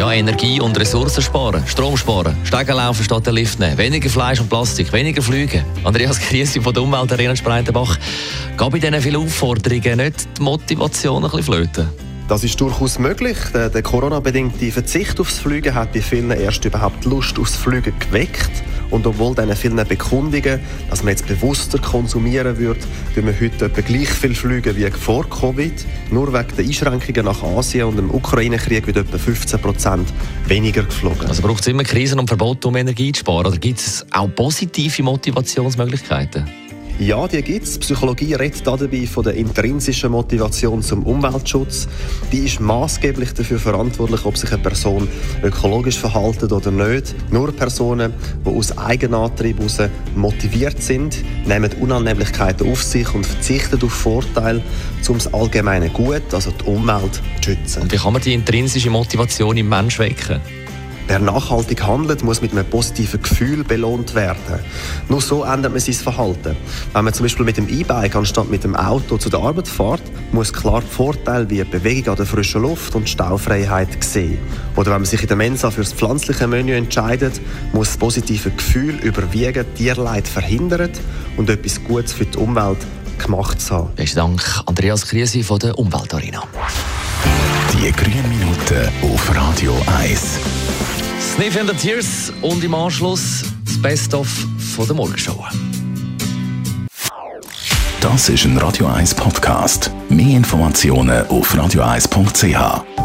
ja, Energie und Ressourcen sparen, Strom sparen, Steigen laufen statt der Lift nehmen, weniger Fleisch und Plastik, weniger Flüge. Andreas Griesi von der Umweltarena Spreitenbach. Gab bei diesen vielen Aufforderungen nicht die Motivation ein bisschen flöten? Das ist durchaus möglich. Der, der Corona-bedingte Verzicht aufs Fliegen hat bei vielen erst überhaupt Lust aufs Fliegen geweckt. Und obwohl diese vielen Bekundungen, dass man jetzt bewusster konsumieren würde, tun wir heute etwa gleich viel fliegen wie vor Covid. Nur wegen der Einschränkungen nach Asien und dem Ukraine-Krieg wird etwa 15 Prozent weniger geflogen. Also braucht es immer Krisen und Verbote, um Energie zu sparen? Oder gibt es auch positive Motivationsmöglichkeiten? Ja, die gibt es. Psychologie redet dabei von der intrinsischen Motivation zum Umweltschutz. Die ist maßgeblich dafür verantwortlich, ob sich eine Person ökologisch verhaltet oder nicht. Nur Personen, die aus Eigenantrieb heraus motiviert sind, nehmen Unannehmlichkeiten auf sich und verzichten auf Vorteile, um das allgemeine Gut, also die Umwelt, zu schützen. Und wie kann man die intrinsische Motivation im Menschen wecken? Wer nachhaltig handelt, muss mit einem positiven Gefühl belohnt werden. Nur so ändert man sein Verhalten. Wenn man zum Beispiel mit dem E-Bike anstatt mit dem Auto zu der Arbeit fährt, muss klar die Vorteile wie Bewegung an der frischen Luft und Staufreiheit sehen. Oder wenn man sich in der Mensa für das pflanzliche Menü entscheidet, muss das positive Gefühl überwiegen, Tierleid verhindern und etwas Gutes für die Umwelt gemacht zu haben. Besten Dank, Andreas Kriesi von der Umweltarena. Die grünen Minuten auf Radio 1. Sniff and the Tears und im Anschluss das Best-of von der Morgenshow. Das ist ein Radio 1 Podcast. Mehr Informationen auf radio1.ch.